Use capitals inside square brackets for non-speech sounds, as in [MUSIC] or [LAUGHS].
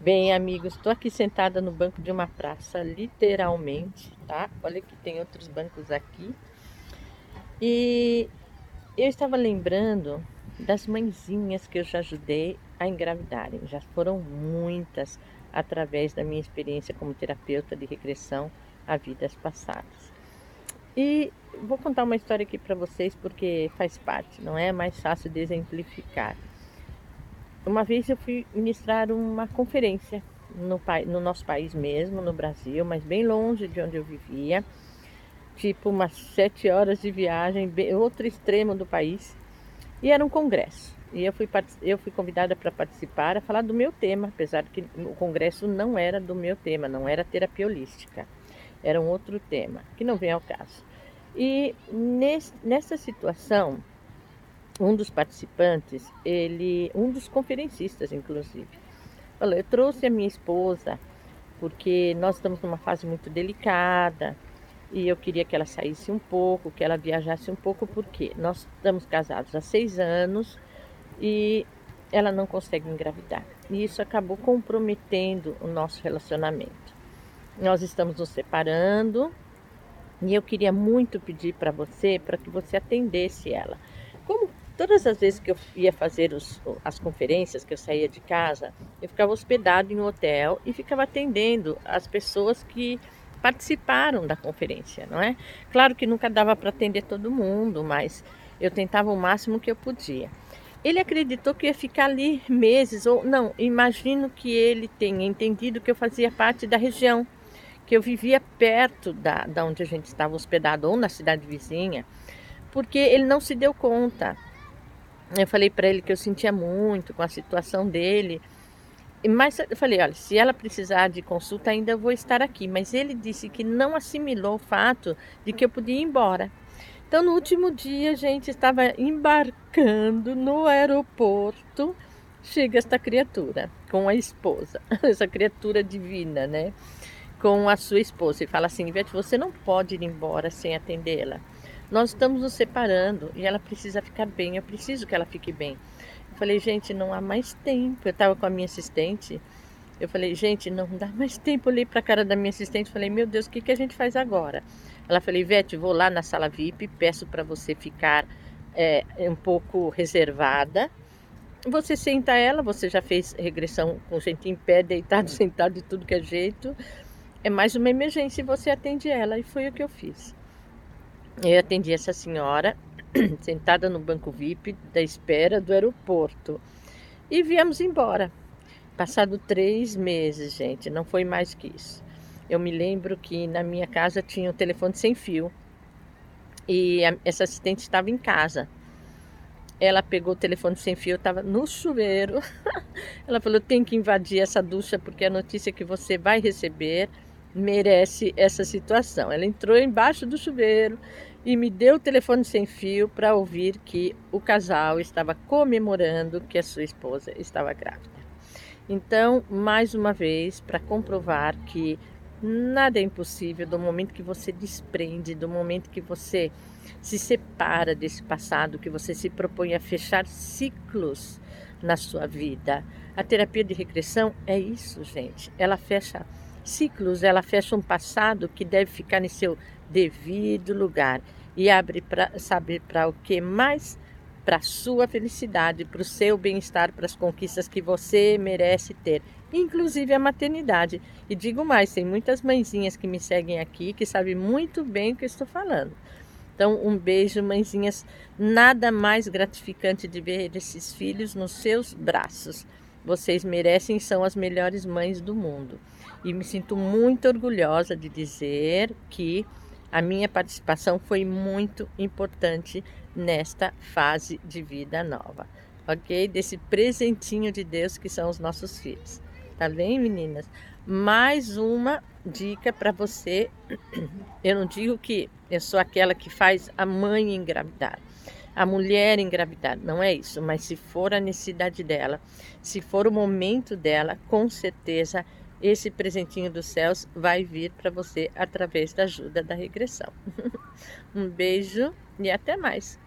Bem, amigos, estou aqui sentada no banco de uma praça, literalmente, tá? Olha que tem outros bancos aqui. E eu estava lembrando das mãezinhas que eu já ajudei a engravidarem. Já foram muitas através da minha experiência como terapeuta de regressão a vidas passadas. E vou contar uma história aqui para vocês porque faz parte, não é mais fácil de exemplificar. Uma vez eu fui ministrar uma conferência no, no nosso país mesmo, no Brasil, mas bem longe de onde eu vivia, tipo umas sete horas de viagem, outro extremo do país, e era um congresso. E eu fui, eu fui convidada para participar, a falar do meu tema, apesar que o congresso não era do meu tema, não era terapia holística, era um outro tema, que não vem ao caso. E nesse, nessa situação, um dos participantes, ele, um dos conferencistas, inclusive, falou: Eu trouxe a minha esposa porque nós estamos numa fase muito delicada e eu queria que ela saísse um pouco, que ela viajasse um pouco, porque nós estamos casados há seis anos e ela não consegue engravidar. E isso acabou comprometendo o nosso relacionamento. Nós estamos nos separando e eu queria muito pedir para você para que você atendesse ela. Como Todas as vezes que eu ia fazer os, as conferências, que eu saía de casa, eu ficava hospedado em um hotel e ficava atendendo as pessoas que participaram da conferência, não é? Claro que nunca dava para atender todo mundo, mas eu tentava o máximo que eu podia. Ele acreditou que ia ficar ali meses, ou não, imagino que ele tenha entendido que eu fazia parte da região, que eu vivia perto da, da onde a gente estava hospedado, ou na cidade vizinha, porque ele não se deu conta eu falei para ele que eu sentia muito com a situação dele. Mas eu falei, olha, se ela precisar de consulta, ainda vou estar aqui. Mas ele disse que não assimilou o fato de que eu podia ir embora. Então, no último dia, a gente estava embarcando no aeroporto. Chega esta criatura com a esposa, [LAUGHS] essa criatura divina, né? Com a sua esposa e fala assim: Ivete, você não pode ir embora sem atendê-la. Nós estamos nos separando e ela precisa ficar bem, eu preciso que ela fique bem. Eu falei, gente, não há mais tempo. Eu estava com a minha assistente. Eu falei, gente, não dá mais tempo. Eu olhei para a cara da minha assistente e falei, meu Deus, o que, que a gente faz agora? Ela falou, Ivete, vou lá na sala VIP, peço para você ficar é, um pouco reservada. Você senta ela, você já fez regressão com gente em pé, deitado, [LAUGHS] sentado, de tudo que é jeito. É mais uma emergência e você atende ela. E foi o que eu fiz. Eu atendi essa senhora [CLEARS THROAT] sentada no banco VIP da espera do aeroporto e viemos embora. Passado três meses, gente, não foi mais que isso. Eu me lembro que na minha casa tinha um telefone sem fio e a, essa assistente estava em casa. Ela pegou o telefone sem fio, estava no chuveiro. [LAUGHS] Ela falou: tem que invadir essa ducha porque a notícia que você vai receber merece essa situação. Ela entrou embaixo do chuveiro e me deu o telefone sem fio para ouvir que o casal estava comemorando que a sua esposa estava grávida. Então, mais uma vez, para comprovar que nada é impossível do momento que você desprende, do momento que você se separa desse passado, que você se propõe a fechar ciclos na sua vida. A terapia de regressão é isso, gente. Ela fecha ciclos, ela fecha um passado que deve ficar em seu devido lugar e abre para saber para o que mais para sua felicidade, para o seu bem-estar, para as conquistas que você merece ter, inclusive a maternidade. E digo mais, tem muitas mãezinhas que me seguem aqui que sabem muito bem o que estou falando. Então, um beijo, mãezinhas. Nada mais gratificante de ver esses filhos nos seus braços. Vocês merecem, são as melhores mães do mundo. E me sinto muito orgulhosa de dizer que a minha participação foi muito importante nesta fase de vida nova, ok? Desse presentinho de Deus que são os nossos filhos. Tá bem, meninas? Mais uma dica para você. [CLEARS THROAT] Eu não digo que eu sou aquela que faz a mãe engravidar, a mulher engravidar, não é isso, mas se for a necessidade dela, se for o momento dela, com certeza esse presentinho dos céus vai vir para você através da ajuda da regressão. [LAUGHS] um beijo e até mais!